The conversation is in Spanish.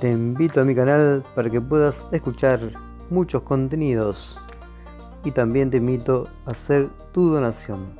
Te invito a mi canal para que puedas escuchar muchos contenidos y también te invito a hacer tu donación.